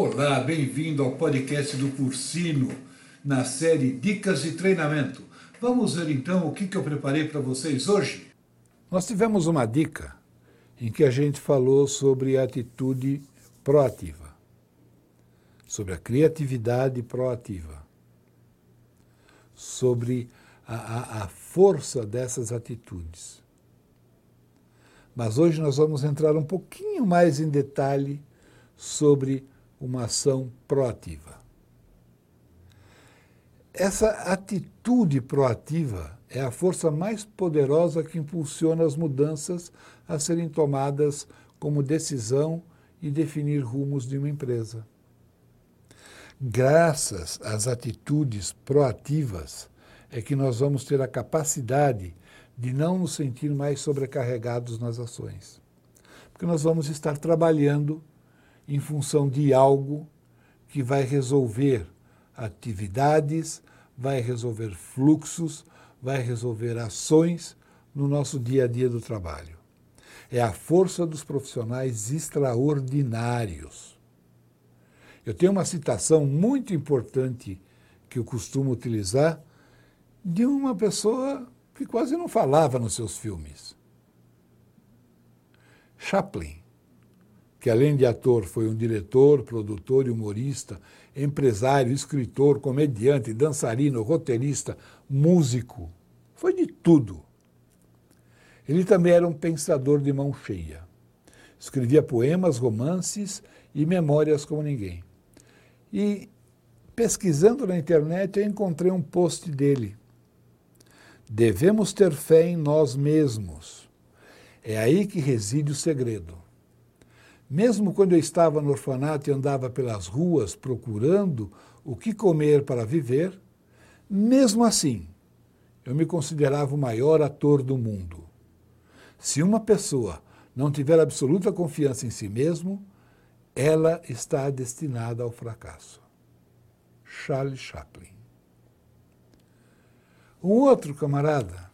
Olá, bem-vindo ao podcast do Cursino, na série Dicas de Treinamento. Vamos ver então o que, eu preparei para vocês hoje? Nós tivemos uma dica em que a gente falou sobre a atitude proativa, sobre a criatividade proativa, sobre a, a, a força dessas atitudes. Mas hoje nós vamos entrar um pouquinho mais em detalhe sobre uma ação proativa. Essa atitude proativa é a força mais poderosa que impulsiona as mudanças a serem tomadas como decisão e definir rumos de uma empresa. Graças às atitudes proativas é que nós vamos ter a capacidade de não nos sentir mais sobrecarregados nas ações. Porque nós vamos estar trabalhando em função de algo que vai resolver atividades, vai resolver fluxos, vai resolver ações no nosso dia a dia do trabalho. É a força dos profissionais extraordinários. Eu tenho uma citação muito importante que eu costumo utilizar de uma pessoa que quase não falava nos seus filmes. Chaplin que além de ator foi um diretor, produtor humorista, empresário, escritor, comediante, dançarino, roteirista, músico. Foi de tudo. Ele também era um pensador de mão cheia. Escrevia poemas, romances e memórias como ninguém. E pesquisando na internet eu encontrei um post dele. Devemos ter fé em nós mesmos. É aí que reside o segredo. Mesmo quando eu estava no orfanato e andava pelas ruas procurando o que comer para viver, mesmo assim, eu me considerava o maior ator do mundo. Se uma pessoa não tiver absoluta confiança em si mesmo, ela está destinada ao fracasso. Charles Chaplin. Um outro camarada,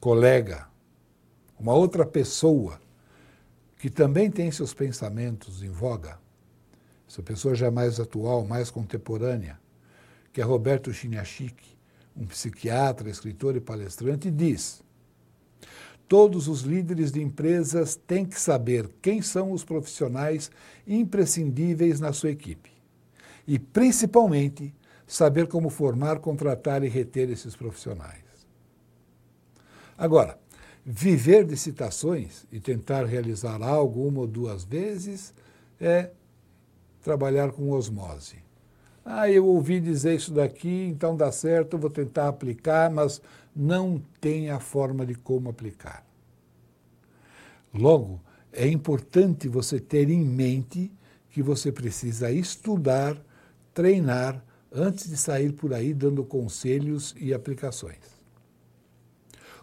colega, uma outra pessoa que também tem seus pensamentos em voga, essa pessoa já é mais atual, mais contemporânea, que é Roberto Chiniachik, um psiquiatra, escritor e palestrante, diz: Todos os líderes de empresas têm que saber quem são os profissionais imprescindíveis na sua equipe. E, principalmente, saber como formar, contratar e reter esses profissionais. Agora, Viver de citações e tentar realizar algo uma ou duas vezes é trabalhar com osmose. Ah, eu ouvi dizer isso daqui, então dá certo, vou tentar aplicar, mas não tem a forma de como aplicar. Logo, é importante você ter em mente que você precisa estudar, treinar, antes de sair por aí dando conselhos e aplicações.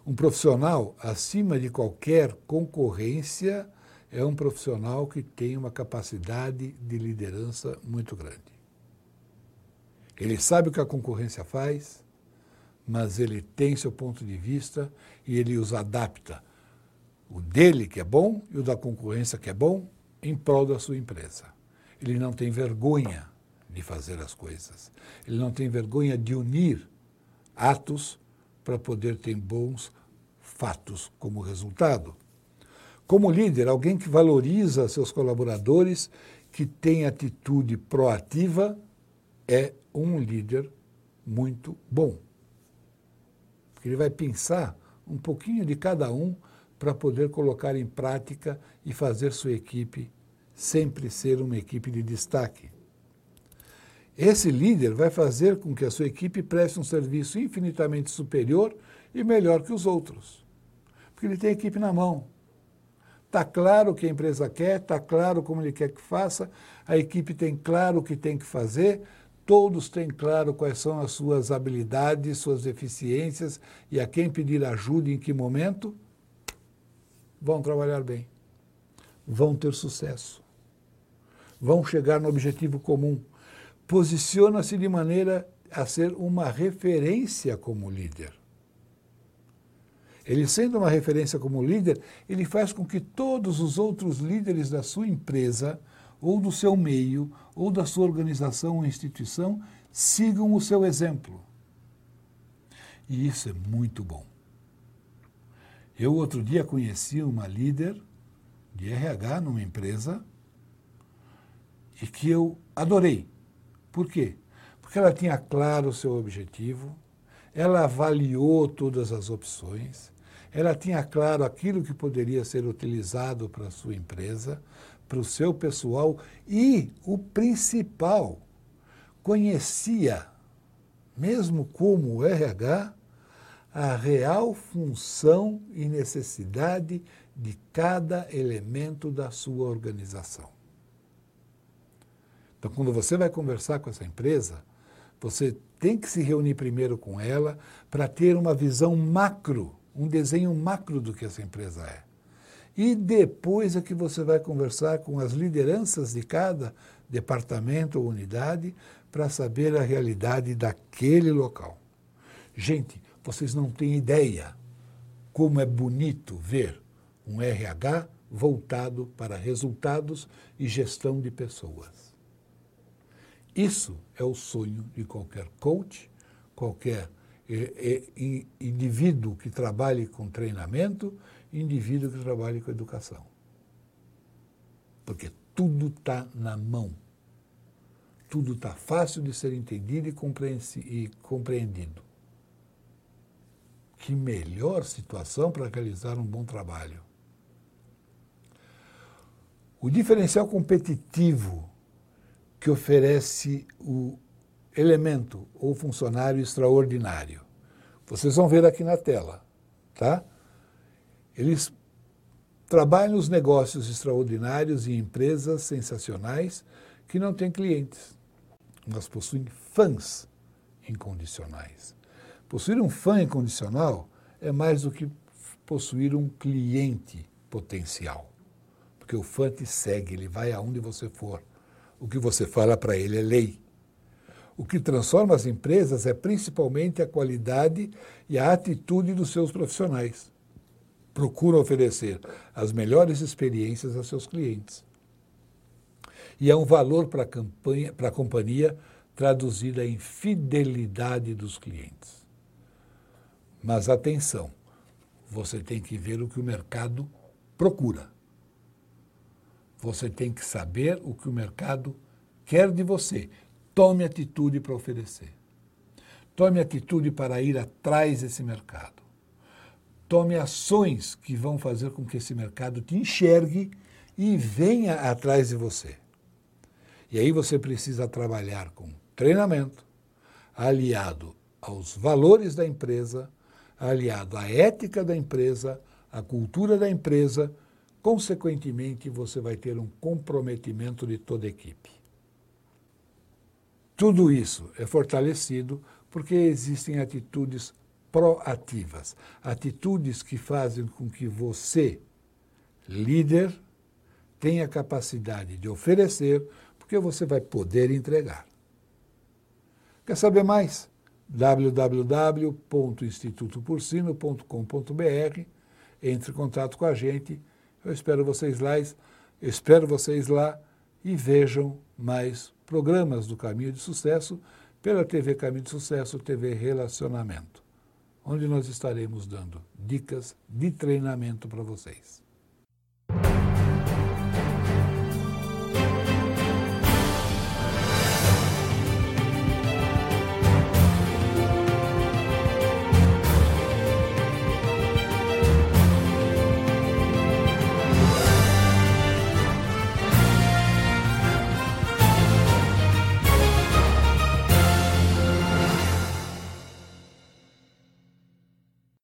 Um profissional, acima de qualquer concorrência, é um profissional que tem uma capacidade de liderança muito grande. Ele sabe o que a concorrência faz, mas ele tem seu ponto de vista e ele os adapta. O dele, que é bom, e o da concorrência, que é bom, em prol da sua empresa. Ele não tem vergonha de fazer as coisas. Ele não tem vergonha de unir atos para poder ter bons fatos como resultado. Como líder, alguém que valoriza seus colaboradores, que tem atitude proativa, é um líder muito bom. Ele vai pensar um pouquinho de cada um para poder colocar em prática e fazer sua equipe sempre ser uma equipe de destaque. Esse líder vai fazer com que a sua equipe preste um serviço infinitamente superior e melhor que os outros porque ele tem a equipe na mão. Está claro o que a empresa quer, está claro como ele quer que faça, a equipe tem claro o que tem que fazer, todos têm claro quais são as suas habilidades, suas deficiências e a quem pedir ajuda em que momento, vão trabalhar bem, vão ter sucesso, vão chegar no objetivo comum. Posiciona-se de maneira a ser uma referência como líder. Ele sendo uma referência como líder, ele faz com que todos os outros líderes da sua empresa ou do seu meio, ou da sua organização ou instituição, sigam o seu exemplo. E isso é muito bom. Eu outro dia conheci uma líder de RH numa empresa e que eu adorei. Por quê? Porque ela tinha claro o seu objetivo, ela avaliou todas as opções, ela tinha claro aquilo que poderia ser utilizado para a sua empresa, para o seu pessoal e, o principal, conhecia, mesmo como RH, a real função e necessidade de cada elemento da sua organização. Então, quando você vai conversar com essa empresa, você tem que se reunir primeiro com ela para ter uma visão macro, um desenho macro do que essa empresa é. E depois é que você vai conversar com as lideranças de cada departamento ou unidade para saber a realidade daquele local. Gente, vocês não têm ideia como é bonito ver um RH voltado para resultados e gestão de pessoas. Isso é o sonho de qualquer coach, qualquer eh, eh, indivíduo que trabalhe com treinamento, indivíduo que trabalhe com educação. Porque tudo está na mão. Tudo está fácil de ser entendido e compreendido. Que melhor situação para realizar um bom trabalho. O diferencial competitivo que oferece o elemento ou funcionário extraordinário. Vocês vão ver aqui na tela, tá? Eles trabalham os negócios extraordinários e empresas sensacionais que não têm clientes, mas possuem fãs incondicionais. Possuir um fã incondicional é mais do que possuir um cliente potencial. Porque o fã te segue, ele vai aonde você for. O que você fala para ele é lei. O que transforma as empresas é principalmente a qualidade e a atitude dos seus profissionais. Procuram oferecer as melhores experiências a seus clientes. E é um valor para a, para a companhia traduzida em fidelidade dos clientes. Mas atenção, você tem que ver o que o mercado procura. Você tem que saber o que o mercado quer de você. Tome atitude para oferecer. Tome atitude para ir atrás desse mercado. Tome ações que vão fazer com que esse mercado te enxergue e venha atrás de você. E aí você precisa trabalhar com treinamento, aliado aos valores da empresa, aliado à ética da empresa, à cultura da empresa, consequentemente você vai ter um comprometimento de toda a equipe. Tudo isso é fortalecido porque existem atitudes proativas, atitudes que fazem com que você, líder, tenha capacidade de oferecer, porque você vai poder entregar. Quer saber mais? www.institutoporcino.com.br. Entre em contato com a gente. Eu espero vocês lá, espero vocês lá e vejam mais programas do Caminho de Sucesso pela TV Caminho de Sucesso, TV Relacionamento, onde nós estaremos dando dicas de treinamento para vocês.